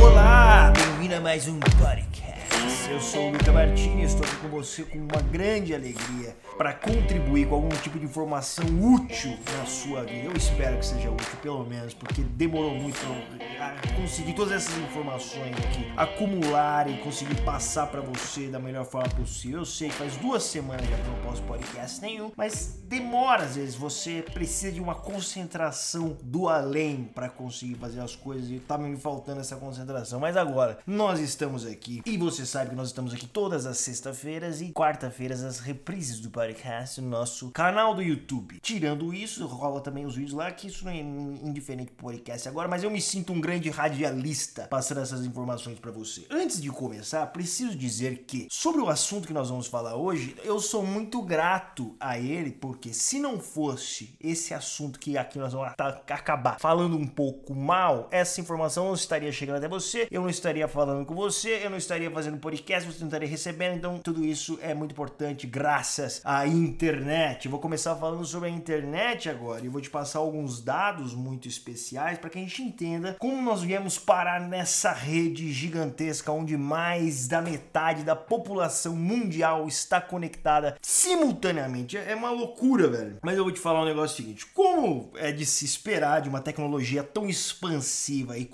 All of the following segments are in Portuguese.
Olá, bem-vindo a mais um podcast. Eu sou o Luca Martini e estou aqui com você com uma grande alegria para contribuir com algum tipo de informação útil na sua vida. Eu espero que seja útil, pelo menos, porque demorou muito para conseguir todas essas informações aqui, acumular e conseguir passar para você da melhor forma possível. Eu sei que faz duas semanas que eu não posto podcast nenhum, mas demora às vezes. Você precisa de uma concentração do além para conseguir fazer as coisas e tá me faltando essa concentração. Mas agora nós estamos aqui e você sabe que nós estamos aqui todas as sextas-feiras e quarta-feiras as reprises do podcast no nosso canal do YouTube. Tirando isso, rola também os vídeos lá, que isso não é indiferente pro podcast agora, mas eu me sinto um grande radialista passando essas informações para você. Antes de começar, preciso dizer que sobre o assunto que nós vamos falar hoje, eu sou muito grato a ele, porque se não fosse esse assunto que aqui nós vamos acabar falando um pouco mal, essa informação não estaria chegando até você, eu não estaria falando com você, eu não estaria fazendo podcast, você não estaria recebendo, então tudo isso é muito importante graças a internet. vou começar falando sobre a internet agora e vou te passar alguns dados muito especiais para que a gente entenda como nós viemos parar nessa rede gigantesca onde mais da metade da população mundial está conectada simultaneamente. É uma loucura, velho. Mas eu vou te falar um negócio seguinte: como é de se esperar de uma tecnologia tão expansiva e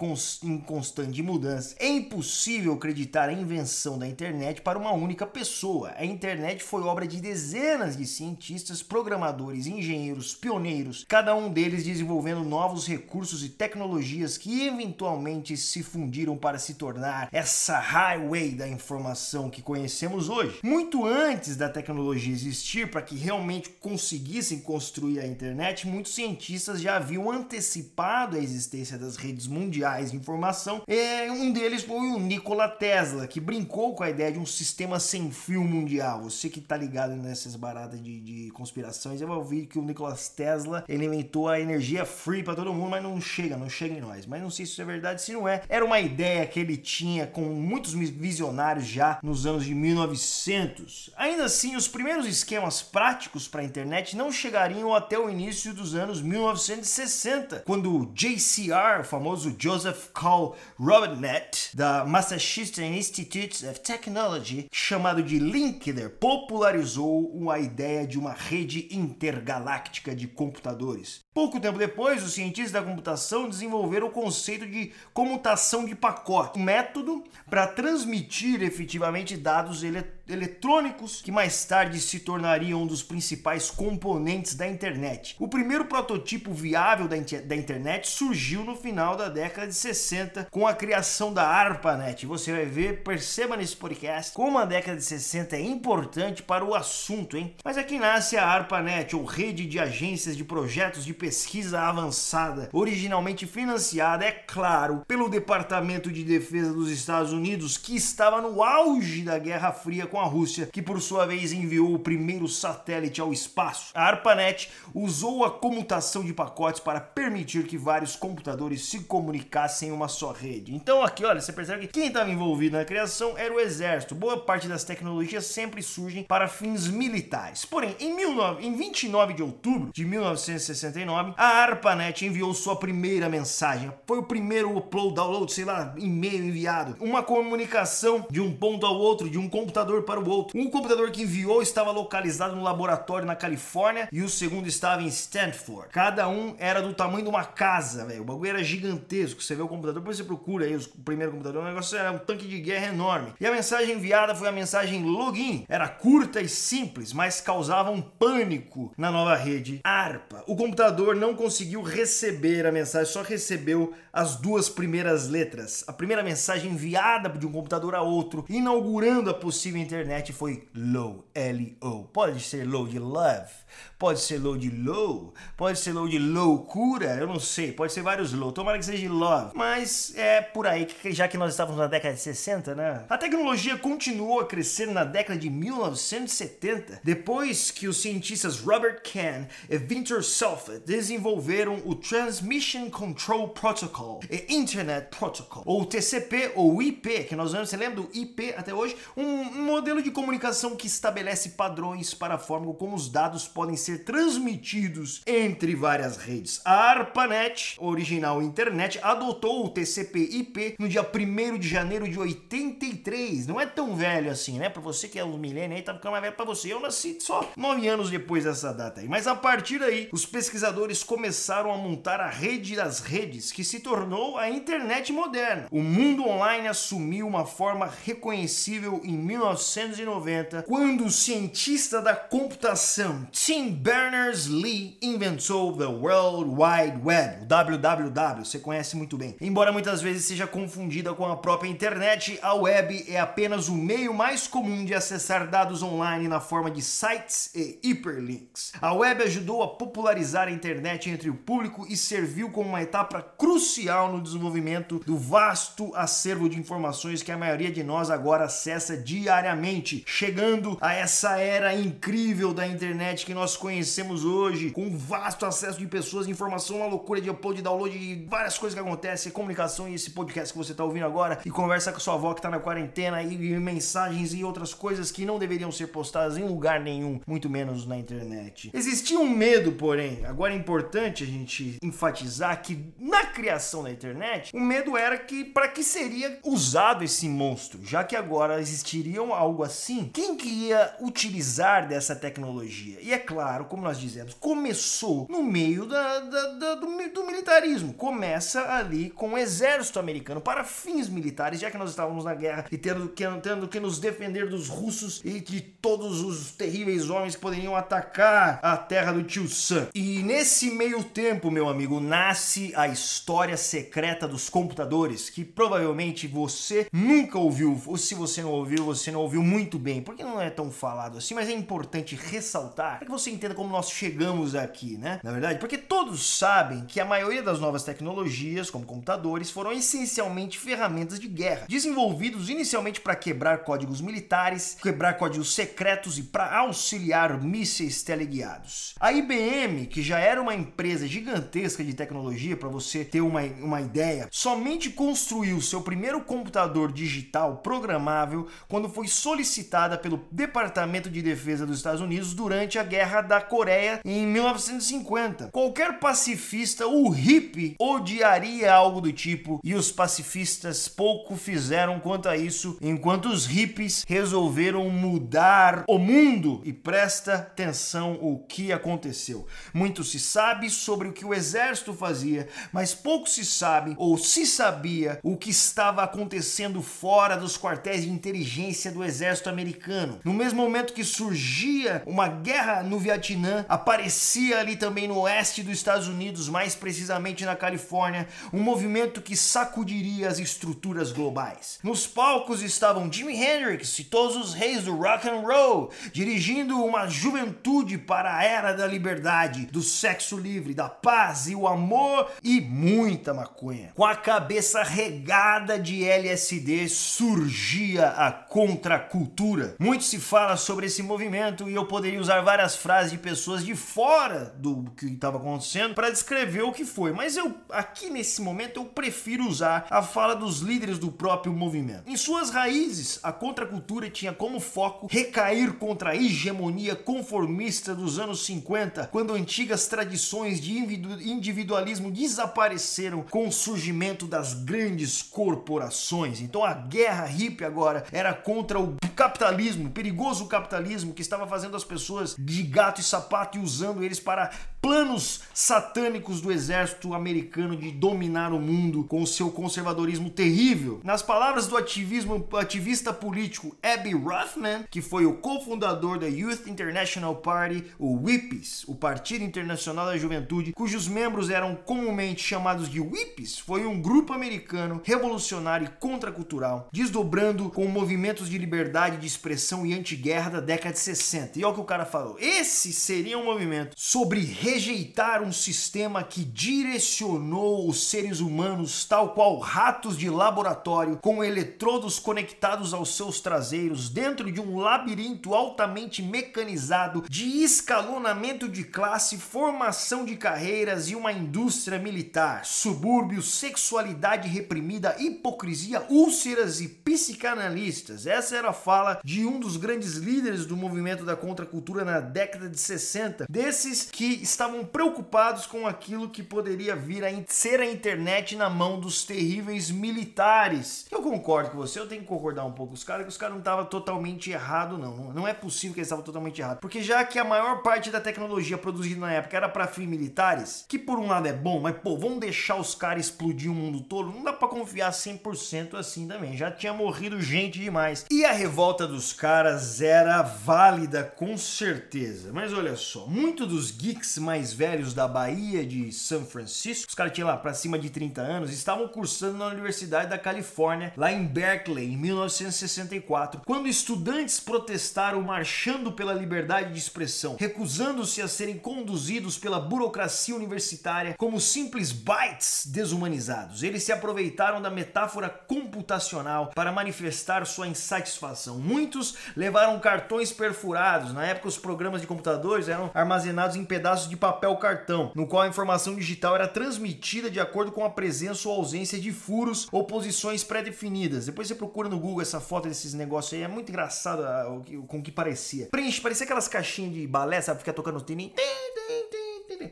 em constante mudança, é impossível acreditar a invenção da internet para uma única pessoa. A internet foi obra de dezenas de cientistas, programadores, engenheiros, pioneiros, cada um deles desenvolvendo novos recursos e tecnologias que eventualmente se fundiram para se tornar essa highway da informação que conhecemos hoje. Muito antes da tecnologia existir, para que realmente conseguissem construir a internet, muitos cientistas já haviam antecipado a existência das redes mundiais de informação. E um deles foi o Nikola Tesla, que brincou com a ideia de um sistema sem fio mundial. Você que está ligado nessas baratas de, de conspirações, eu ouvi que o Nicolas Tesla ele inventou a energia free para todo mundo, mas não chega, não chega em nós. Mas não sei se isso é verdade, se não é. Era uma ideia que ele tinha com muitos visionários já nos anos de 1900. Ainda assim, os primeiros esquemas práticos para a internet não chegariam até o início dos anos 1960, quando o JCR, o famoso Joseph Call Robinette, da Massachusetts Institute of Technology, chamado de Linkler, popularizou uma ideia de uma rede intergaláctica de computadores. Pouco tempo depois, os cientistas da computação desenvolveram o conceito de comutação de pacote, um método para transmitir efetivamente dados eletrônicos eletrônicos que mais tarde se tornariam um dos principais componentes da internet. O primeiro prototipo viável da, da internet surgiu no final da década de 60 com a criação da ARPANET. Você vai ver, perceba nesse podcast como a década de 60 é importante para o assunto, hein? Mas aqui nasce a ARPANET, ou Rede de Agências de Projetos de Pesquisa Avançada, originalmente financiada, é claro, pelo Departamento de Defesa dos Estados Unidos, que estava no auge da Guerra Fria com a Rússia, que por sua vez enviou o primeiro satélite ao espaço. A ARPANET usou a comutação de pacotes para permitir que vários computadores se comunicassem em uma só rede. Então aqui, olha, você percebe que quem estava envolvido na criação era o exército. Boa parte das tecnologias sempre surgem para fins militares. Porém, em, 19, em 29 de outubro de 1969, a ARPANET enviou sua primeira mensagem. Foi o primeiro upload, download, sei lá, e-mail enviado. Uma comunicação de um ponto ao outro, de um computador para o outro. Um computador que enviou estava localizado no laboratório na Califórnia e o segundo estava em Stanford. Cada um era do tamanho de uma casa, velho. O bagulho era gigantesco. Você vê o computador, depois você procura aí o primeiro computador, o negócio era um tanque de guerra enorme. E a mensagem enviada foi a mensagem login. Era curta e simples, mas causava um pânico na nova rede ARPA. O computador não conseguiu receber a mensagem, só recebeu as duas primeiras letras. A primeira mensagem enviada de um computador a outro, inaugurando a possível internet, foi low, L-O. Pode ser low de love, pode ser low de low, pode ser low de loucura, eu não sei, pode ser vários low. Tomara que seja love. Mas é por aí que já que nós estávamos na década de 60, né? A tecnologia continuou a crescer na década de 1970, depois que os cientistas Robert Kahn e Victor Selfit desenvolveram o Transmission Control Protocol e Internet Protocol, ou TCP ou IP, que nós vamos, você lembra do IP até hoje? Um modelo de comunicação que estabelece padrões para a forma como os dados podem ser transmitidos entre várias redes. A ARPANET, original internet, adotou o TCP/IP no dia 1 de janeiro de 83. Não é tão velho assim, né? Para você que é um milênio aí, tá ficando mais velho para você. Eu nasci só nove anos depois dessa data aí. Mas a partir daí, os pesquisadores começaram a montar a rede das redes, que se tornou a internet moderna. O mundo online assumiu uma forma reconhecível em 1990, quando o cientista da computação Tim Berners-Lee inventou the World Wide Web, o WWW, você conhece muito bem. Embora muitas vezes seja confundida com a própria internet, a web é apenas o meio mais comum de acessar dados online na forma de sites e hiperlinks. A web ajudou a popularizar a internet entre o público e serviu como uma etapa crucial no desenvolvimento do vasto acervo de informações que a maioria de nós agora acessa diariamente, chegando a essa era incrível da internet que nós conhecemos hoje, com vasto acesso de pessoas, informação, uma loucura de upload, download, de várias coisas que acontecem, comunicação e esse podcast que você está ouvindo agora, e conversa com sua avó que está na quarentena, e, mensagens e outras coisas que não deveriam ser postadas em lugar nenhum, muito menos na internet. Existia um medo, porém, agora é importante a gente enfatizar que na criação da internet, o medo era que para que seria usado esse monstro, já que agora existiria algo assim, quem que ia utilizar dessa tecnologia? E é claro, como nós dizemos, começou no meio da, da, da do, do militarismo, começa ali com o exército americano para fins militares, já que nós estávamos na guerra e tendo que, tendo que nos defender dos russos e de todos os terríveis homens que poderiam atacar a terra do tio Sam. E nesse meio tempo, meu amigo, nasce a história secreta dos computadores, que provavelmente você nunca ouviu, ou se você não ouviu, você não ouviu muito bem, porque não é tão falado assim, mas é importante ressaltar para que você entenda como nós chegamos aqui, né? Na verdade, porque todos sabem que a maioria das novas tecnologias, como computadores, foram essencialmente ferramentas de guerra, desenvolvidos inicialmente para quebrar códigos militares, quebrar códigos secretos e para auxiliar mísseis teleguiados. A IBM, que já era uma empresa gigantesca de tecnologia, para você ter uma, uma ideia, somente construiu seu primeiro computador digital programável quando foi solicitada pelo Departamento de Defesa dos Estados Unidos durante a Guerra da Coreia em 1950. Qualquer pacifista ou hippie odiaria algo do tipo e os pacifistas pouco fizeram quanto a isso, enquanto os hippies resolveram mudar o mundo. E presta atenção o que aconteceu. Muito se sabe sobre o que o exército fazia, mas pouco se sabe ou se sabia o que estava acontecendo fora dos quartéis de inteligência do exército americano. No mesmo momento que surgia uma guerra no Vietnã, aparecia ali também no oeste dos Estados Unidos, mais precisamente na Califórnia, um movimento que sacudiria as estruturas globais. Nos palcos estavam Jimi Hendrix e todos os reis do rock and roll, dirigindo uma juventude para a era da liberdade, do sexo livre, da paz e o amor e muita maconha. Com a cabeça regada de LSD surgia a contracultura. Muito se fala sobre esse movimento e eu poderia usar várias frases de pessoas de fora do que estava acontecendo para descrever o que foi, mas eu aqui nesse momento eu prefiro usar a fala dos líderes do próprio movimento. Em suas raízes, a contracultura tinha como foco recair contra a hegemonia conformista dos anos 50, quando antigas tradições de individualismo desapareceram com o surgimento das grandes corporações. Então a guerra hippie agora era contra o capitalismo, o perigoso capitalismo que estava fazendo as pessoas de gato e sapato e usando eles para planos satânicos do exército americano de dominar o mundo com o seu conservadorismo terrível. Nas palavras do ativismo, ativista político Abby Rothman, que foi o cofundador da Youth International Party, o WIPs, o Partido Internacional da Juventude, cujos membros eram comumente chamados de WIPs, foi um grupo americano revolucionário e contracultural, desdobrando com movimentos de liberdade liberdade de expressão e antiguerra da década de 60. E olha o que o cara falou. Esse seria um movimento sobre rejeitar um sistema que direcionou os seres humanos tal qual ratos de laboratório com eletrodos conectados aos seus traseiros dentro de um labirinto altamente mecanizado de escalonamento de classe, formação de carreiras e uma indústria militar, subúrbios, sexualidade reprimida, hipocrisia, úlceras e psicanalistas. Essa era a fala de um dos grandes líderes do movimento da contracultura na década de 60, desses que estavam preocupados com aquilo que poderia vir a ser a internet na mão dos terríveis militares. Eu concordo com você, eu tenho que concordar um pouco com os caras, que os caras não estavam totalmente errado não. Não é possível que eles estavam totalmente errados. Porque já que a maior parte da tecnologia produzida na época era para fins militares, que por um lado é bom, mas pô, vamos deixar os caras explodir o mundo todo? Não dá para confiar 100% assim também. Já tinha morrido gente demais. E a revolta dos caras era válida com certeza. Mas olha só, muitos dos geeks mais velhos da Bahia de São Francisco, os caras tinham lá para cima de 30 anos, estavam cursando na Universidade da Califórnia, lá em Berkeley, em 1964, quando estudantes protestaram marchando pela liberdade de expressão, recusando-se a serem conduzidos pela burocracia universitária como simples bytes desumanizados. Eles se aproveitaram da metáfora computacional para manifestar sua insatisfação. Muitos levaram cartões perfurados. Na época, os programas de computadores eram armazenados em pedaços de papel cartão, no qual a informação digital era transmitida de acordo com a presença ou ausência de furos ou posições pré-definidas. Depois você procura no Google essa foto desses negócios aí, é muito engraçado ah, com o que parecia. Preenche, parecia aquelas caixinhas de balé, sabe? Ficar tocando tinim.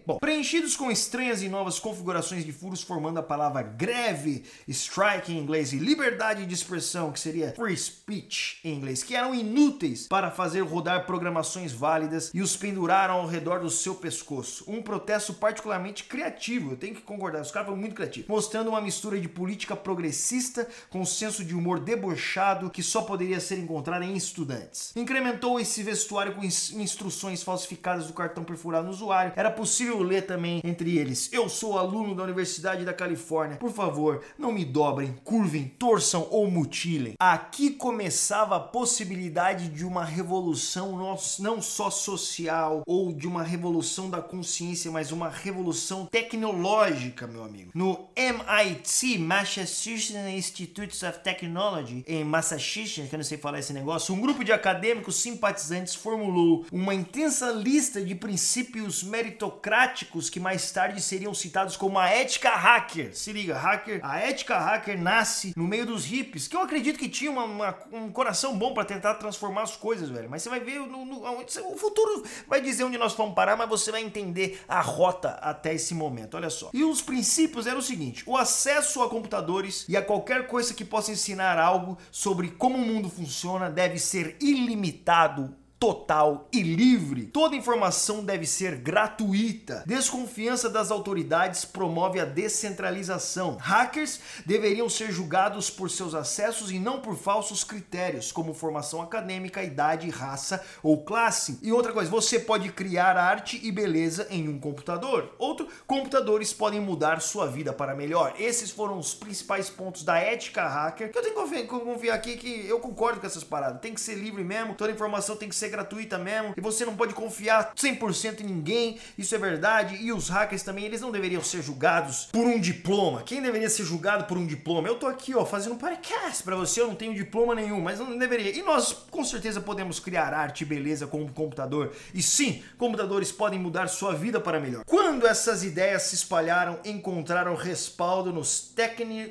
Bom, preenchidos com estranhas e novas configurações de furos, formando a palavra greve, strike em inglês, e liberdade de expressão, que seria free speech em inglês, que eram inúteis para fazer rodar programações válidas e os penduraram ao redor do seu pescoço. Um protesto particularmente criativo, eu tenho que concordar, os caras foram muito criativos, mostrando uma mistura de política progressista com um senso de humor debochado que só poderia ser encontrado em estudantes. Incrementou esse vestuário com instruções falsificadas do cartão perfurado no usuário. Era possível ler também entre eles: Eu sou aluno da Universidade da Califórnia. Por favor, não me dobrem, curvem, torçam ou mutilem. Aqui começava a possibilidade de uma revolução não só social ou de uma revolução da consciência, mas uma revolução tecnológica, meu amigo. No MIT, Massachusetts Institute of Technology, em Massachusetts, que eu não sei falar esse negócio, um grupo de acadêmicos simpatizantes formulou uma intensa lista de princípios meritocráticos que mais tarde seriam citados como a ética hacker. Se liga, hacker, a ética hacker nasce no meio dos hippies, que eu acredito que tinha uma, uma, um coração bom para tentar transformar as coisas, velho. Mas você vai ver no, no, o futuro vai dizer onde nós vamos parar, mas você vai entender a rota até esse momento. Olha só. E os princípios eram o seguinte: o acesso a computadores e a qualquer coisa que possa ensinar algo sobre como o mundo funciona deve ser ilimitado total e livre. Toda informação deve ser gratuita. Desconfiança das autoridades promove a descentralização. Hackers deveriam ser julgados por seus acessos e não por falsos critérios, como formação acadêmica, idade, raça ou classe. E outra coisa, você pode criar arte e beleza em um computador. Outro, computadores podem mudar sua vida para melhor. Esses foram os principais pontos da ética hacker. Eu tenho que confiar aqui que eu concordo com essas paradas. Tem que ser livre mesmo, toda informação tem que ser ser gratuita mesmo e você não pode confiar 100% em ninguém, isso é verdade. E os hackers também, eles não deveriam ser julgados por um diploma. Quem deveria ser julgado por um diploma? Eu tô aqui, ó, fazendo um podcast para você, eu não tenho diploma nenhum, mas não deveria. E nós com certeza podemos criar arte e beleza com um computador. E sim, computadores podem mudar sua vida para melhor. Quando essas ideias se espalharam, encontraram respaldo nos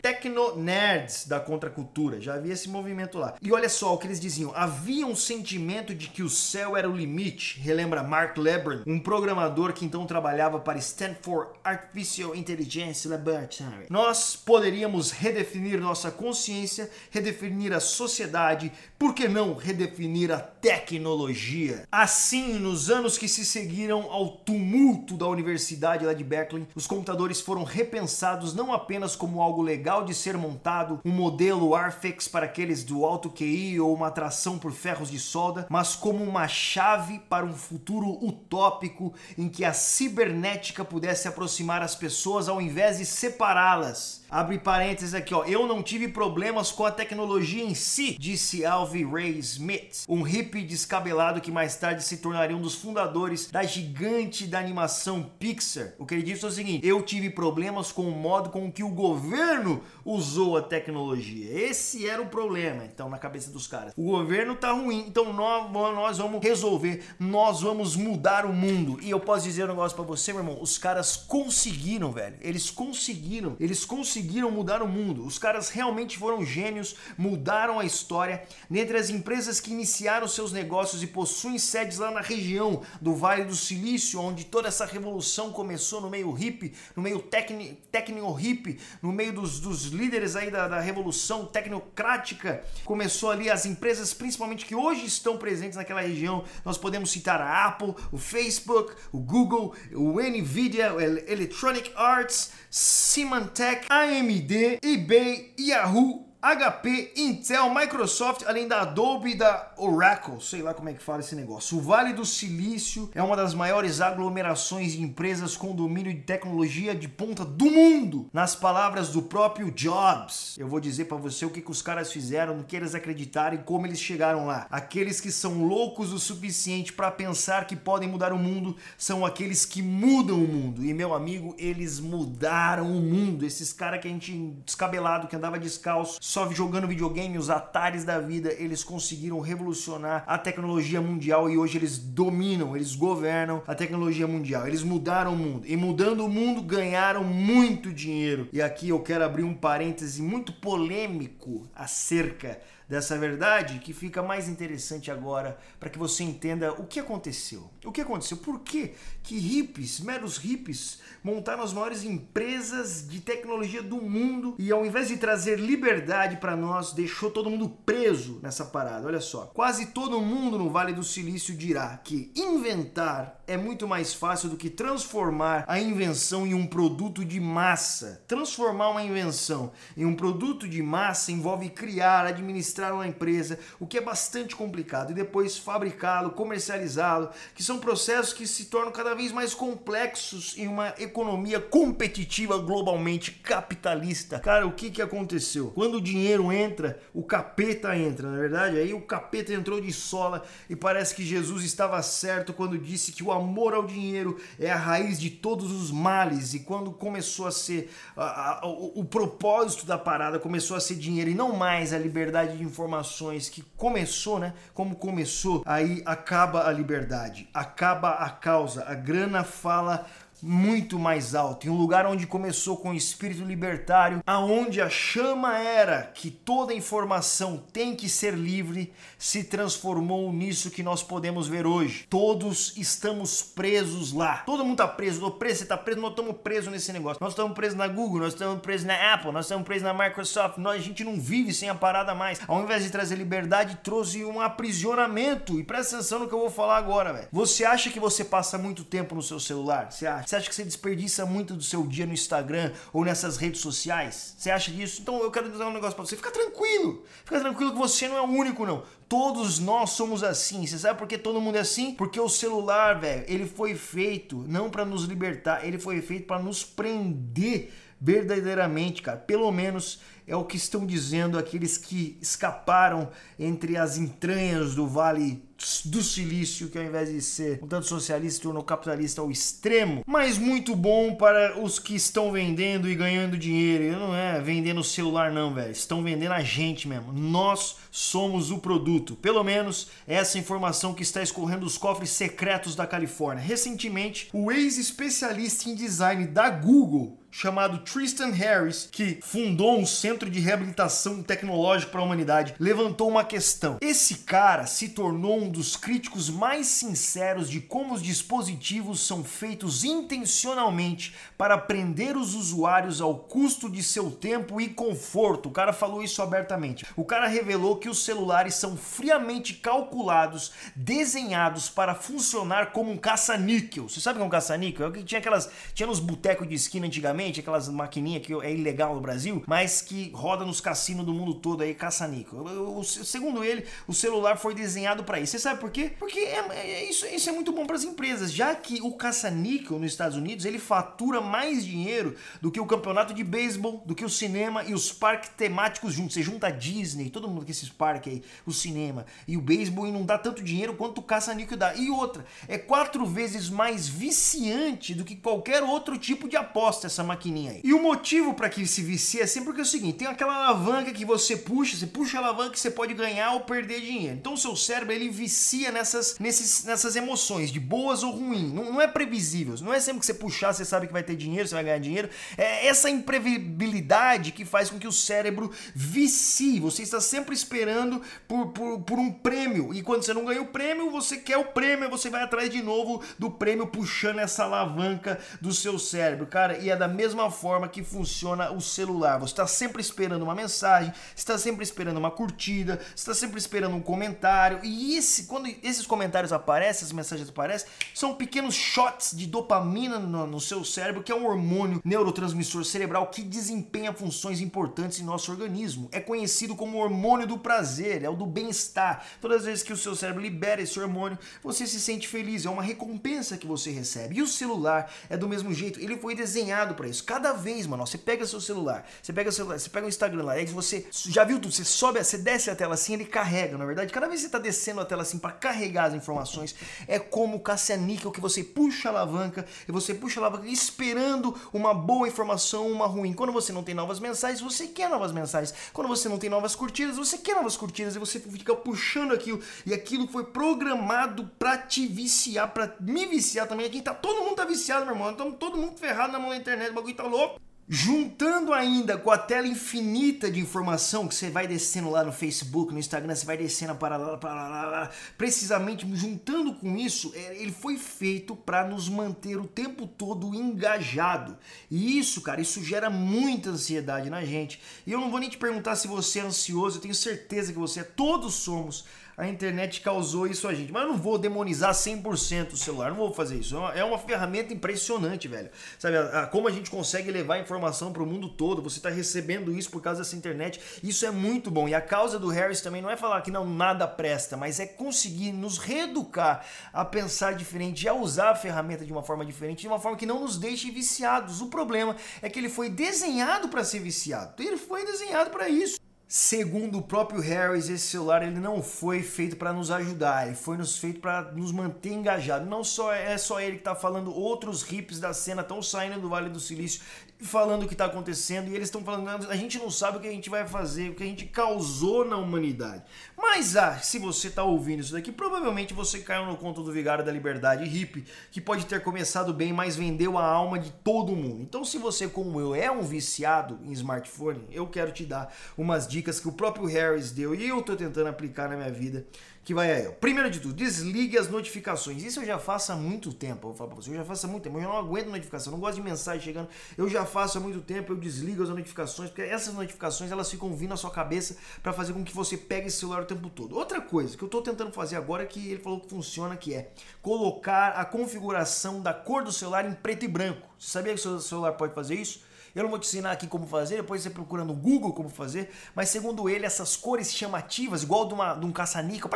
tecno-nerds da contracultura. Já havia esse movimento lá. E olha só o que eles diziam: havia um sentimento de que o céu era o limite, relembra Mark Lebron, um programador que então trabalhava para Stanford Artificial Intelligence Laboratory. Nós poderíamos redefinir nossa consciência, redefinir a sociedade, por que não redefinir a tecnologia? Assim, nos anos que se seguiram ao tumulto da universidade lá de Berkeley, os computadores foram repensados não apenas como algo legal de ser montado, um modelo Arfex para aqueles do alto QI ou uma atração por ferros de solda, mas como como uma chave para um futuro utópico em que a cibernética pudesse aproximar as pessoas ao invés de separá-las. Abre parênteses aqui, ó. Eu não tive problemas com a tecnologia em si, disse Alvin Ray Smith, um hippie descabelado que mais tarde se tornaria um dos fundadores da gigante da animação Pixar. O que ele disse é o seguinte: eu tive problemas com o modo com que o governo usou a tecnologia. Esse era o problema, então, na cabeça dos caras. O governo tá ruim, então nós, nós vamos resolver, nós vamos mudar o mundo. E eu posso dizer um negócio para você, meu irmão: os caras conseguiram, velho. Eles conseguiram, eles conseguiram mudar o mundo. Os caras realmente foram gênios, mudaram a história. Dentre as empresas que iniciaram seus negócios e possuem sedes lá na região do Vale do Silício, onde toda essa revolução começou no meio hippie, no meio técnico-hippie, no meio dos, dos líderes aí da, da revolução tecnocrática, começou ali as empresas, principalmente que hoje estão presentes naquela região. Nós podemos citar a Apple, o Facebook, o Google, o Nvidia, o Electronic Arts, Symantec, AMD, eBay, Yahoo, HP, Intel, Microsoft, além da Adobe e da Oracle, sei lá como é que fala esse negócio. O Vale do Silício é uma das maiores aglomerações de empresas com domínio de tecnologia de ponta do mundo. Nas palavras do próprio Jobs, eu vou dizer para você o que, que os caras fizeram, no que eles acreditaram e como eles chegaram lá. Aqueles que são loucos o suficiente para pensar que podem mudar o mundo são aqueles que mudam o mundo. E meu amigo, eles mudaram o mundo. Esses caras que a gente descabelado que andava descalço só jogando videogame, os atares da vida, eles conseguiram revolucionar a tecnologia mundial e hoje eles dominam, eles governam a tecnologia mundial. Eles mudaram o mundo e mudando o mundo ganharam muito dinheiro. E aqui eu quero abrir um parêntese muito polêmico acerca dessa verdade que fica mais interessante agora para que você entenda o que aconteceu. O que aconteceu? Por que, que hippies, meros hippies, montaram as maiores empresas de tecnologia do mundo e ao invés de trazer liberdade para nós, deixou todo mundo preso nessa parada? Olha só, quase todo mundo no Vale do Silício dirá que inventar é muito mais fácil do que transformar a invenção em um produto de massa. Transformar uma invenção em um produto de massa envolve criar, administrar uma empresa, o que é bastante complicado, e depois fabricá-lo, comercializá-lo, que são processos que se tornam cada vez mais complexos em uma economia competitiva globalmente capitalista. Cara, o que, que aconteceu? Quando o dinheiro entra, o capeta entra, na é verdade? Aí o capeta entrou de sola e parece que Jesus estava certo quando disse que o amor ao dinheiro é a raiz de todos os males, e quando começou a ser a, a, o, o propósito da parada começou a ser dinheiro e não mais a liberdade de informações que começou, né? Como começou, aí acaba a liberdade, acaba a causa, a grana fala muito mais alto, em um lugar onde começou com o espírito libertário, aonde a chama era que toda informação tem que ser livre, se transformou nisso que nós podemos ver hoje. Todos estamos presos lá. Todo mundo tá preso, tô preso, você tá preso, nós estamos presos nesse negócio. Nós estamos presos na Google, nós estamos presos na Apple, nós estamos presos na Microsoft. Nós, a gente não vive sem a parada mais. Ao invés de trazer liberdade, trouxe um aprisionamento. E presta atenção no que eu vou falar agora, velho. Você acha que você passa muito tempo no seu celular? Você acha? Você acha que você desperdiça muito do seu dia no Instagram ou nessas redes sociais? Você acha disso? Então eu quero dizer um negócio pra você. Fica tranquilo. Fica tranquilo que você não é o único, não. Todos nós somos assim. Você sabe por que todo mundo é assim? Porque o celular, velho, ele foi feito não para nos libertar, ele foi feito para nos prender verdadeiramente, cara. Pelo menos é o que estão dizendo aqueles que escaparam entre as entranhas do Vale do Silício, que ao invés de ser um tanto socialista, tornou capitalista ao extremo, mas muito bom para os que estão vendendo e ganhando dinheiro. E não é vendendo celular, não, velho. Estão vendendo a gente mesmo. Nós somos o produto. Pelo menos essa informação que está escorrendo dos cofres secretos da Califórnia. Recentemente, o ex-especialista em design da Google chamado Tristan Harris, que fundou um centro de reabilitação tecnológico para a humanidade, levantou uma questão. Esse cara se tornou um dos críticos mais sinceros de como os dispositivos são feitos intencionalmente para prender os usuários ao custo de seu tempo e conforto. O cara falou isso abertamente. O cara revelou que os celulares são friamente calculados, desenhados para funcionar como um caça-níquel. Você sabe o que é um caça-níquel? É o que tinha aquelas tinha nos botecos de esquina antigamente aquelas maquininhas que é ilegal no Brasil, mas que roda nos cassinos do mundo todo aí, caça-níquel. Segundo ele, o celular foi desenhado para isso. Você sabe por quê? Porque é, é, isso, isso é muito bom para as empresas, já que o caça-níquel nos Estados Unidos ele fatura mais dinheiro do que o campeonato de beisebol, do que o cinema e os parques temáticos juntos. Você junta a Disney, todo mundo com esses parques aí, o cinema e o beisebol e não dá tanto dinheiro quanto o caça-níquel dá. E outra, é quatro vezes mais viciante do que qualquer outro tipo de aposta essa maquininha aí. E o motivo para que se vicia é sempre porque é o seguinte, tem aquela alavanca que você puxa, você puxa a alavanca que você pode ganhar ou perder dinheiro. Então o seu cérebro ele vicia nessas, nesses, nessas emoções, de boas ou ruins. Não, não é previsível. Não é sempre que você puxar, você sabe que vai ter dinheiro, você vai ganhar dinheiro. É essa imprevisibilidade que faz com que o cérebro vicie. Você está sempre esperando por, por, por um prêmio. E quando você não ganha o prêmio, você quer o prêmio, você vai atrás de novo do prêmio, puxando essa alavanca do seu cérebro, cara. E é da mesma forma que funciona o celular. Você está sempre esperando uma mensagem, está sempre esperando uma curtida, está sempre esperando um comentário. E esse, quando esses comentários aparecem, as mensagens aparecem, são pequenos shots de dopamina no, no seu cérebro, que é um hormônio neurotransmissor cerebral que desempenha funções importantes em nosso organismo. É conhecido como hormônio do prazer, é o do bem-estar. Todas as vezes que o seu cérebro libera esse hormônio, você se sente feliz, é uma recompensa que você recebe. E o celular é do mesmo jeito, ele foi desenhado para isso. Cada vez, mano, você pega seu celular, você pega o celular, você pega o Instagram lá, aí você já viu tudo, você sobe, você desce a tela assim, ele carrega, na verdade. Cada vez que você tá descendo a tela assim para carregar as informações, é como caça-níquel que você puxa a alavanca e você puxa a alavanca esperando uma boa informação, uma ruim. Quando você não tem novas mensagens, você quer novas mensagens. Quando você não tem novas curtidas, você quer novas curtidas e você fica puxando aquilo e aquilo foi programado para te viciar, para me viciar também. Aqui tá todo mundo tá viciado, meu irmão. Então todo mundo ferrado na mão da internet, o bagulho tá louco. Juntando ainda com a tela infinita de informação que você vai descendo lá no Facebook, no Instagram, você vai descendo para lá, lá, precisamente juntando com isso, é, ele foi feito para nos manter o tempo todo engajado. E isso, cara, isso gera muita ansiedade na gente. E eu não vou nem te perguntar se você é ansioso, eu tenho certeza que você é, todos somos a internet causou isso a gente. Mas eu não vou demonizar 100% o celular, não vou fazer isso. É uma, é uma ferramenta impressionante, velho. Sabe, a, a, como a gente consegue levar informação para o mundo todo, você está recebendo isso por causa dessa internet, isso é muito bom. E a causa do Harris também não é falar que não nada presta, mas é conseguir nos reeducar a pensar diferente, a usar a ferramenta de uma forma diferente, de uma forma que não nos deixe viciados. O problema é que ele foi desenhado para ser viciado. Ele foi desenhado para isso. Segundo o próprio Harris, esse celular ele não foi feito para nos ajudar, ele foi nos feito para nos manter engajados. Não só é só ele que está falando, outros hips da cena estão saindo do Vale do Silício falando o que está acontecendo e eles estão falando, a gente não sabe o que a gente vai fazer, o que a gente causou na humanidade. Mas ah, se você está ouvindo isso daqui, provavelmente você caiu no conto do Vigário da Liberdade hippie, que pode ter começado bem, mas vendeu a alma de todo mundo. Então, se você, como eu, é um viciado em smartphone, eu quero te dar umas dicas que o próprio Harris deu e eu estou tentando aplicar na minha vida que vai aí. Primeiro de tudo, desligue as notificações. Isso eu já faço há muito tempo. Eu falo pra você, eu já faço há muito tempo. Eu não aguento notificação, não gosto de mensagem chegando. Eu já faço há muito tempo, eu desligo as notificações, porque essas notificações elas ficam vindo na sua cabeça para fazer com que você pegue esse celular o tempo todo. Outra coisa que eu tô tentando fazer agora que ele falou que funciona, que é colocar a configuração da cor do celular em preto e branco. Você sabia que o seu celular pode fazer isso? Eu não vou te ensinar aqui como fazer, depois você procura no Google como fazer, mas segundo ele, essas cores chamativas, igual de, uma, de um caça-níquel,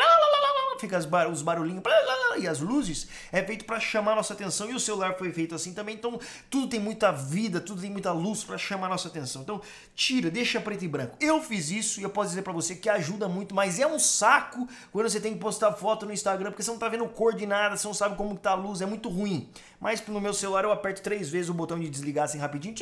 fica os barulhinhos e as luzes, é feito para chamar nossa atenção e o celular foi feito assim também, então tudo tem muita vida, tudo tem muita luz para chamar nossa atenção. Então, tira, deixa preto e branco. Eu fiz isso e eu posso dizer para você que ajuda muito, mas é um saco quando você tem que postar foto no Instagram porque você não tá vendo cor de nada, você não sabe como tá a luz, é muito ruim. Mas no meu celular eu aperto três vezes o botão de desligar assim rapidinho,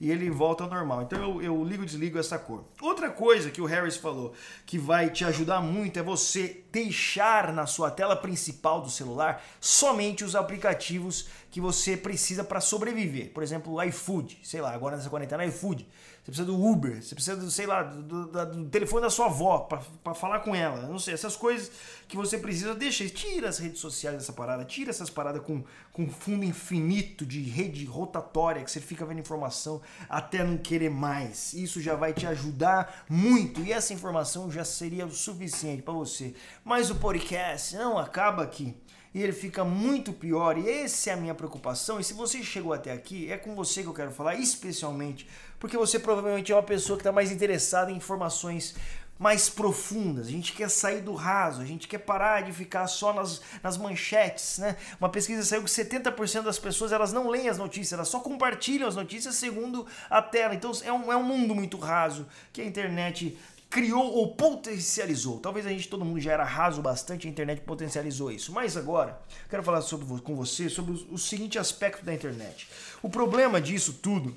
e ele volta ao normal. Então eu, eu ligo e desligo essa cor. Outra coisa que o Harris falou que vai te ajudar muito é você deixar na sua tela principal do celular somente os aplicativos que você precisa para sobreviver. Por exemplo, o iFood, sei lá, agora nessa quarentena, iFood. Você precisa do Uber, você precisa, do, sei lá, do, do, do telefone da sua avó para falar com ela. Não sei, essas coisas que você precisa, deixa, tira as redes sociais dessa parada, tira essas paradas com, com fundo infinito de rede rotatória que você fica vendo informação até não querer mais. Isso já vai te ajudar muito e essa informação já seria o suficiente para você. Mas o podcast não acaba aqui. E ele fica muito pior. E essa é a minha preocupação. E se você chegou até aqui, é com você que eu quero falar, especialmente, porque você provavelmente é uma pessoa que está mais interessada em informações mais profundas. A gente quer sair do raso, a gente quer parar de ficar só nas, nas manchetes, né? Uma pesquisa saiu que 70% das pessoas elas não leem as notícias, elas só compartilham as notícias segundo a tela. Então é um, é um mundo muito raso que a internet criou ou potencializou. Talvez a gente, todo mundo já era raso bastante, a internet potencializou isso. Mas agora, quero falar sobre, com você sobre o, o seguinte aspecto da internet. O problema disso tudo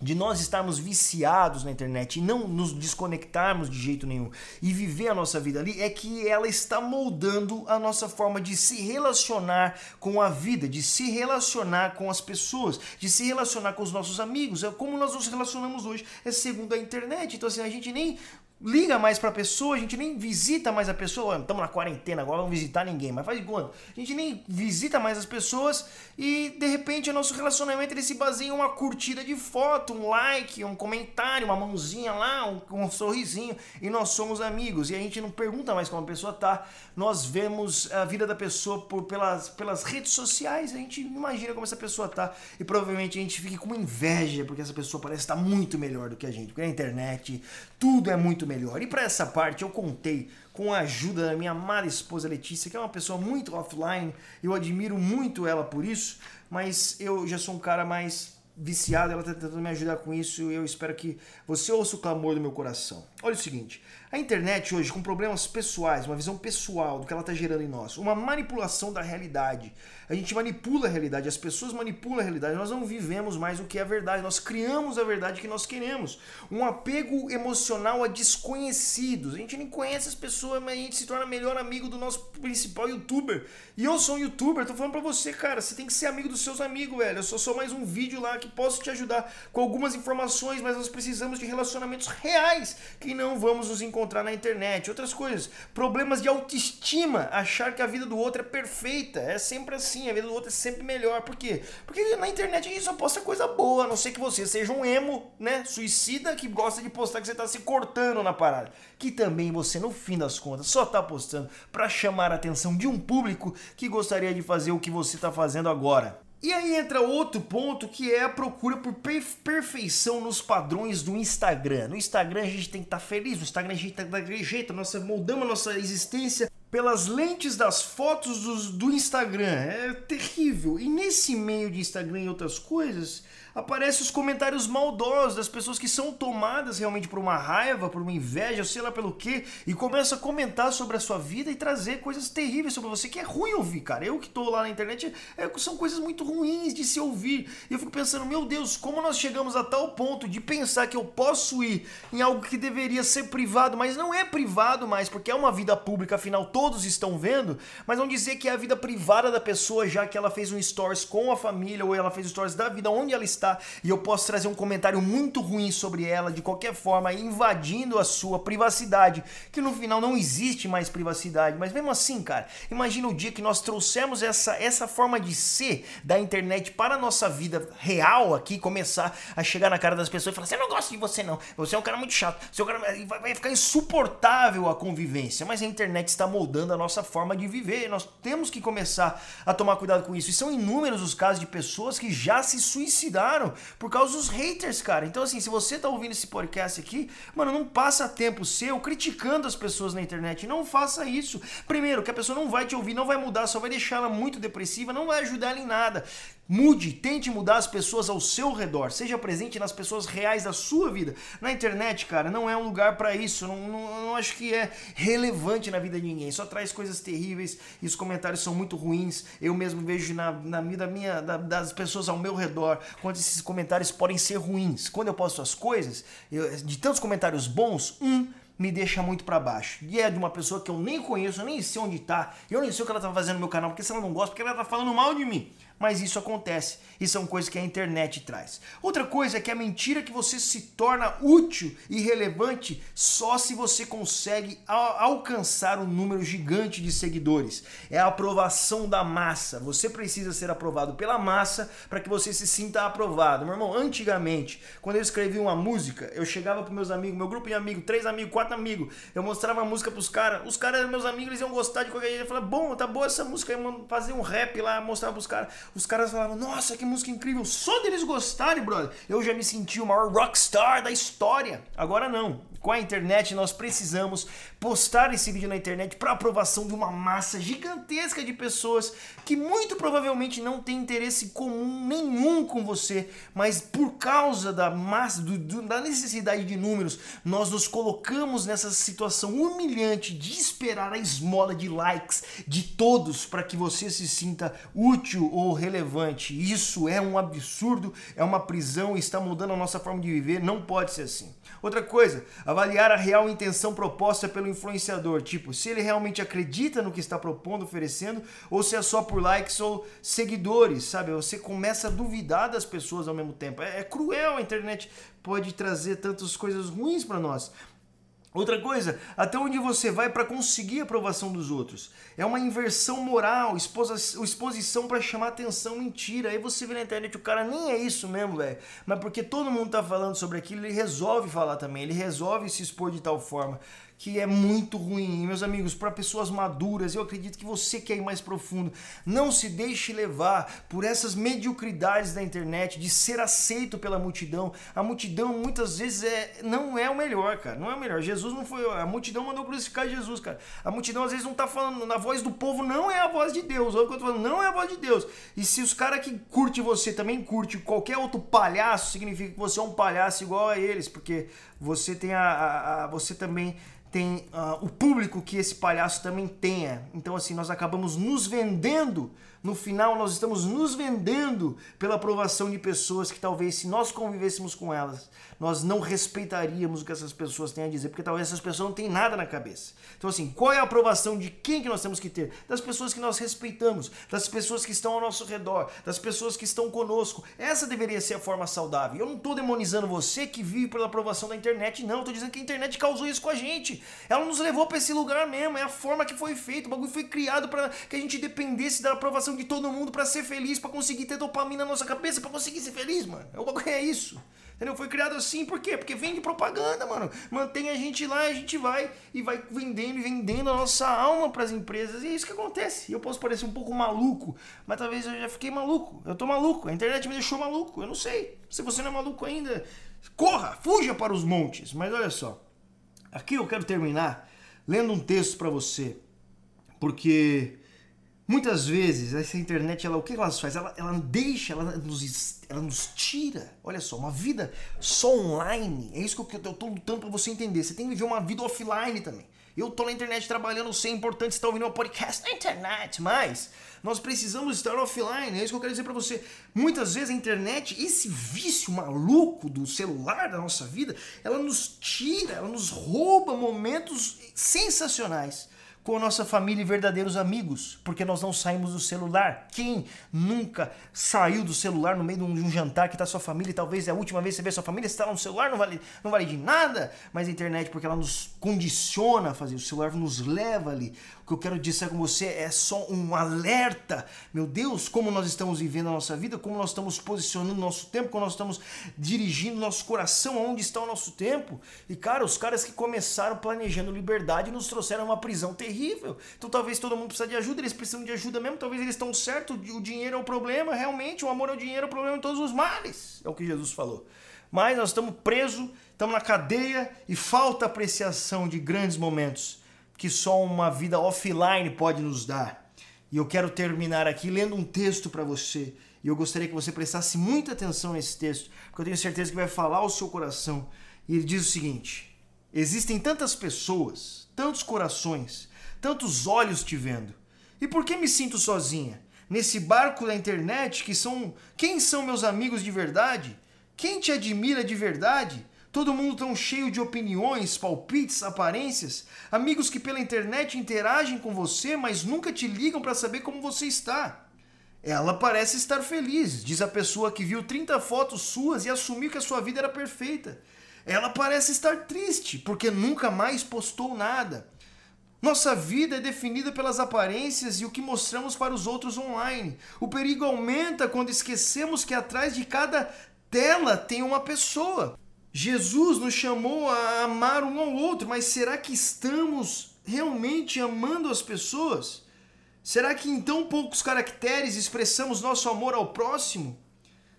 de nós estarmos viciados na internet e não nos desconectarmos de jeito nenhum e viver a nossa vida ali, é que ela está moldando a nossa forma de se relacionar com a vida, de se relacionar com as pessoas, de se relacionar com os nossos amigos. É como nós nos relacionamos hoje, é segundo a internet. Então, assim, a gente nem liga mais pra pessoa, a gente nem visita mais a pessoa. Estamos na quarentena agora, vamos visitar ninguém, mas faz conta. A gente nem visita mais as pessoas e de repente o nosso relacionamento ele se baseia em uma curtida de foto, um like, um comentário, uma mãozinha lá, um, um sorrisinho e nós somos amigos. E a gente não pergunta mais como a pessoa tá, nós vemos a vida da pessoa por, pelas, pelas redes sociais, a gente imagina como essa pessoa tá e provavelmente a gente fica com inveja porque essa pessoa parece estar muito melhor do que a gente, porque na internet tudo é muito melhor. E para essa parte eu contei com a ajuda da minha amada esposa Letícia, que é uma pessoa muito offline, eu admiro muito ela por isso, mas eu já sou um cara mais viciado, ela está tentando me ajudar com isso e eu espero que você ouça o clamor do meu coração. Olha o seguinte, a internet hoje com problemas pessoais, uma visão pessoal do que ela está gerando em nós, uma manipulação da realidade. A gente manipula a realidade, as pessoas manipulam a realidade, nós não vivemos mais o que é a verdade, nós criamos a verdade que nós queremos. Um apego emocional a desconhecidos. A gente nem conhece as pessoas, mas a gente se torna melhor amigo do nosso principal youtuber. E eu sou um youtuber, tô falando pra você, cara, você tem que ser amigo dos seus amigos, velho. Eu sou só mais um vídeo lá que posso te ajudar com algumas informações, mas nós precisamos de relacionamentos reais que não vamos nos encontrar na internet. Outras coisas, problemas de autoestima, achar que a vida do outro é perfeita. É sempre assim, a vida do outro é sempre melhor. Por quê? Porque na internet a gente só posta coisa boa, a não ser que você seja um emo, né, suicida que gosta de postar que você tá se cortando na parada. Que também você, no fim das contas, só tá postando para chamar a atenção de um público que gostaria de fazer o que você tá fazendo agora. E aí entra outro ponto que é a procura por perfeição nos padrões do Instagram. No Instagram a gente tem que estar tá feliz, no Instagram a gente tem que estar daquele jeito, nossa, moldamos a nossa existência pelas lentes das fotos do, Instagram. É terrível. E nesse meio de Instagram e outras coisas, aparecem os comentários maldosos das pessoas que são tomadas realmente por uma raiva, por uma inveja, sei lá pelo que, e começam a comentar sobre a sua vida e trazer coisas terríveis sobre você, que é ruim ouvir, cara. Eu que tô lá na internet, é, são coisas muito ruins de se ouvir. E eu fico pensando, meu Deus, como nós chegamos a tal ponto de pensar que eu posso ir em algo que deveria ser privado, mas não é privado mais, porque é uma vida pública, afinal todos estão vendo, mas não dizer que é a vida privada da pessoa, já que ela fez um stories com a família ou ela fez stories da vida onde ela está e eu posso trazer um comentário muito ruim sobre ela de qualquer forma, invadindo a sua privacidade, que no final não existe mais privacidade, mas mesmo assim, cara, imagina o dia que nós trouxemos essa, essa forma de ser da internet para a nossa vida real aqui, começar a chegar na cara das pessoas e falar: "Você não gosta de você não, você é um cara muito chato, você é cara vai ficar insuportável a convivência". Mas a internet está moldando a nossa forma de viver. Nós temos que começar a tomar cuidado com isso. E são inúmeros os casos de pessoas que já se suicidaram por causa dos haters, cara. Então, assim, se você tá ouvindo esse podcast aqui, mano, não passa tempo seu criticando as pessoas na internet. Não faça isso. Primeiro, que a pessoa não vai te ouvir, não vai mudar, só vai deixar ela muito depressiva, não vai ajudar ela em nada. Mude, tente mudar as pessoas ao seu redor. Seja presente nas pessoas reais da sua vida. Na internet, cara, não é um lugar para isso. Não, não, não, acho que é relevante na vida de ninguém. Só traz coisas terríveis e os comentários são muito ruins. Eu mesmo vejo na, na vida minha, da, das pessoas ao meu redor, quando esses comentários podem ser ruins. Quando eu posto as coisas, eu, de tantos comentários bons, um me deixa muito para baixo. E é de uma pessoa que eu nem conheço, eu nem sei onde tá, eu nem sei o que ela tá fazendo no meu canal, porque se ela não gosta, porque ela tá falando mal de mim. Mas isso acontece e são coisas que a internet traz. Outra coisa é que a mentira que você se torna útil e relevante só se você consegue alcançar um número gigante de seguidores. É a aprovação da massa. Você precisa ser aprovado pela massa para que você se sinta aprovado. Meu irmão, antigamente, quando eu escrevia uma música, eu chegava para meus amigos, meu grupo de amigos, três amigos, quatro amigos, eu mostrava a música para os caras, os caras eram meus amigos, eles iam gostar de qualquer jeito. Eu falava, bom, tá boa essa música, eu fazia um rap lá, mostrava para os caras. Os caras falavam, nossa, que música incrível. Só deles gostarem, brother, eu já me senti o maior rockstar da história. Agora não com a internet, nós precisamos postar esse vídeo na internet para aprovação de uma massa gigantesca de pessoas que muito provavelmente não tem interesse comum nenhum com você, mas por causa da massa, do, do, da necessidade de números, nós nos colocamos nessa situação humilhante de esperar a esmola de likes de todos para que você se sinta útil ou relevante. Isso é um absurdo, é uma prisão, está mudando a nossa forma de viver, não pode ser assim. Outra coisa, avaliar a real intenção proposta pelo influenciador, tipo, se ele realmente acredita no que está propondo, oferecendo, ou se é só por likes ou seguidores, sabe? Você começa a duvidar das pessoas ao mesmo tempo. É, é cruel a internet pode trazer tantas coisas ruins para nós. Outra coisa, até onde você vai para conseguir a aprovação dos outros? É uma inversão moral, exposição para chamar atenção, mentira. Aí você vê na internet, o cara nem é isso mesmo, velho. Mas porque todo mundo tá falando sobre aquilo, ele resolve falar também, ele resolve se expor de tal forma que é muito ruim. meus amigos, para pessoas maduras, eu acredito que você quer ir mais profundo. Não se deixe levar por essas mediocridades da internet de ser aceito pela multidão. A multidão muitas vezes é, não é o melhor, cara. Não é o melhor. Jesus não foi. A multidão mandou crucificar Jesus, cara. A multidão às vezes não tá falando. Na voz do povo não é a voz de Deus. Olha o que eu tô falando, não é a voz de Deus. E se os caras que curte você também curte qualquer outro palhaço, significa que você é um palhaço igual a eles, porque você tem a, a, a você também tem uh, o público que esse palhaço também tenha. Então, assim, nós acabamos nos vendendo. No final, nós estamos nos vendendo pela aprovação de pessoas que talvez, se nós convivêssemos com elas, nós não respeitaríamos o que essas pessoas têm a dizer, porque talvez essas pessoas não têm nada na cabeça. Então, assim, qual é a aprovação de quem que nós temos que ter? Das pessoas que nós respeitamos, das pessoas que estão ao nosso redor, das pessoas que estão conosco. Essa deveria ser a forma saudável. Eu não estou demonizando você que vive pela aprovação da internet, não. Estou dizendo que a internet causou isso com a gente. Ela nos levou para esse lugar mesmo. É a forma que foi feito. O bagulho foi criado para que a gente dependesse da aprovação de todo mundo para ser feliz, para conseguir ter dopamina na nossa cabeça, para conseguir ser feliz, mano. Bagulho é isso. Entendeu? Foi criado assim, por quê? Porque vende propaganda, mano. Mantém a gente lá a gente vai e vai vendendo e vendendo a nossa alma para as empresas. E é isso que acontece. Eu posso parecer um pouco maluco, mas talvez eu já fiquei maluco. Eu tô maluco. A internet me deixou maluco. Eu não sei. Se você não é maluco ainda, corra, fuja para os montes. Mas olha só. Aqui eu quero terminar lendo um texto para você. Porque Muitas vezes essa internet, ela, o que ela faz? Ela, ela deixa, ela nos, ela nos tira. Olha só, uma vida só online. É isso que eu, tô lutando para você entender. Você tem que viver uma vida offline também. Eu tô na internet trabalhando, sei, é importante estar ouvindo meu podcast na internet, mas nós precisamos estar offline. É isso que eu quero dizer para você. Muitas vezes a internet, esse vício maluco do celular da nossa vida, ela nos tira, ela nos rouba momentos sensacionais com a nossa família e verdadeiros amigos, porque nós não saímos do celular. Quem nunca saiu do celular no meio de um, jantar que está sua família e talvez é a última vez que você vê sua família, está no celular, não vale, não vale de nada, mas a internet, porque ela nos condiciona a fazer, o celular nos leva ali que eu quero dizer com você é só um alerta. Meu Deus, como nós estamos vivendo a nossa vida, como nós estamos posicionando o nosso tempo, como nós estamos dirigindo nosso coração, aonde está o nosso tempo. E cara, os caras que começaram planejando liberdade nos trouxeram uma prisão terrível. Então talvez todo mundo precisa de ajuda, eles precisam de ajuda mesmo, talvez eles estão certos, o dinheiro é o problema, realmente, o amor é o dinheiro, é o problema de todos os males. É o que Jesus falou. Mas nós estamos presos, estamos na cadeia e falta apreciação de grandes momentos que só uma vida offline pode nos dar. E eu quero terminar aqui lendo um texto para você. E eu gostaria que você prestasse muita atenção nesse texto, porque eu tenho certeza que vai falar ao seu coração. E ele diz o seguinte: Existem tantas pessoas, tantos corações, tantos olhos te vendo. E por que me sinto sozinha? Nesse barco da internet que são. Quem são meus amigos de verdade? Quem te admira de verdade? Todo mundo tão cheio de opiniões, palpites, aparências, amigos que pela internet interagem com você, mas nunca te ligam para saber como você está. Ela parece estar feliz, diz a pessoa que viu 30 fotos suas e assumiu que a sua vida era perfeita. Ela parece estar triste, porque nunca mais postou nada. Nossa vida é definida pelas aparências e o que mostramos para os outros online. O perigo aumenta quando esquecemos que atrás de cada tela tem uma pessoa. Jesus nos chamou a amar um ao outro, mas será que estamos realmente amando as pessoas? Será que em tão poucos caracteres expressamos nosso amor ao próximo?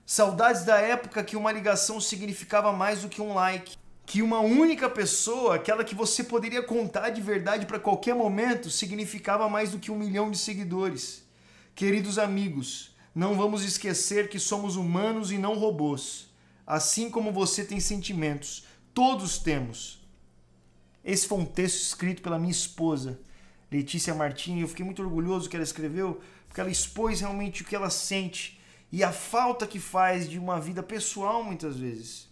Saudades da época que uma ligação significava mais do que um like. Que uma única pessoa, aquela que você poderia contar de verdade para qualquer momento, significava mais do que um milhão de seguidores. Queridos amigos, não vamos esquecer que somos humanos e não robôs. Assim como você tem sentimentos, todos temos. Esse foi um texto escrito pela minha esposa Letícia Martini. Eu fiquei muito orgulhoso que ela escreveu, porque ela expôs realmente o que ela sente e a falta que faz de uma vida pessoal muitas vezes.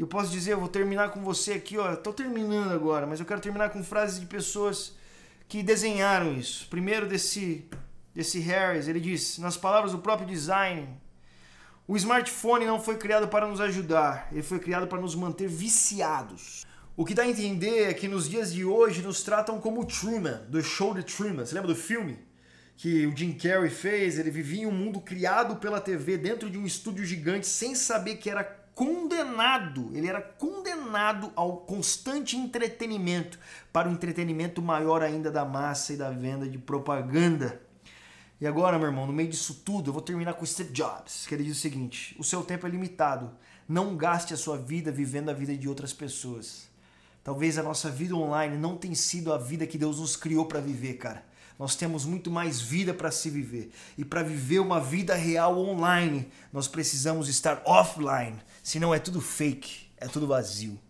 Eu posso dizer, eu vou terminar com você aqui, ó, tô terminando agora, mas eu quero terminar com frases de pessoas que desenharam isso. Primeiro desse desse Harris, ele diz, nas palavras do próprio design, o smartphone não foi criado para nos ajudar, ele foi criado para nos manter viciados. O que dá a entender é que nos dias de hoje nos tratam como Truman, do show de Truman. Você lembra do filme? Que o Jim Carrey fez, ele vivia em um mundo criado pela TV dentro de um estúdio gigante sem saber que era condenado, ele era condenado ao constante entretenimento, para o entretenimento maior ainda da massa e da venda de propaganda. E agora, meu irmão, no meio disso tudo, eu vou terminar com Steve Jobs, que ele diz o seguinte: o seu tempo é limitado. Não gaste a sua vida vivendo a vida de outras pessoas. Talvez a nossa vida online não tenha sido a vida que Deus nos criou para viver, cara. Nós temos muito mais vida para se viver. E para viver uma vida real online, nós precisamos estar offline. Senão é tudo fake, é tudo vazio.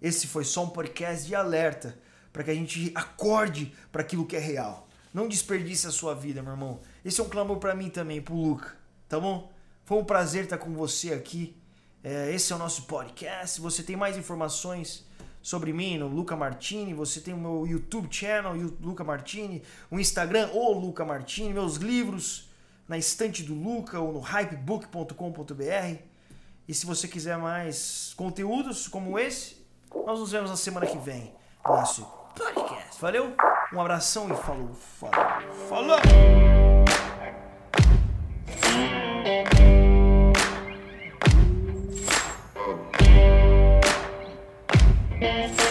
Esse foi só um podcast de alerta para que a gente acorde para aquilo que é real. Não desperdice a sua vida, meu irmão. Esse é um clamor para mim também, pro Luca. Tá bom? Foi um prazer estar com você aqui. É, esse é o nosso podcast. Se você tem mais informações, sobre mim no Luca Martini, você tem o meu YouTube channel, Luca Martini, o Instagram, o Luca Martini, meus livros na estante do Luca ou no hypebook.com.br. E se você quiser mais conteúdos como esse, nós nos vemos na semana que vem no nosso podcast. Valeu? Um abração e falou, falou, falou! Música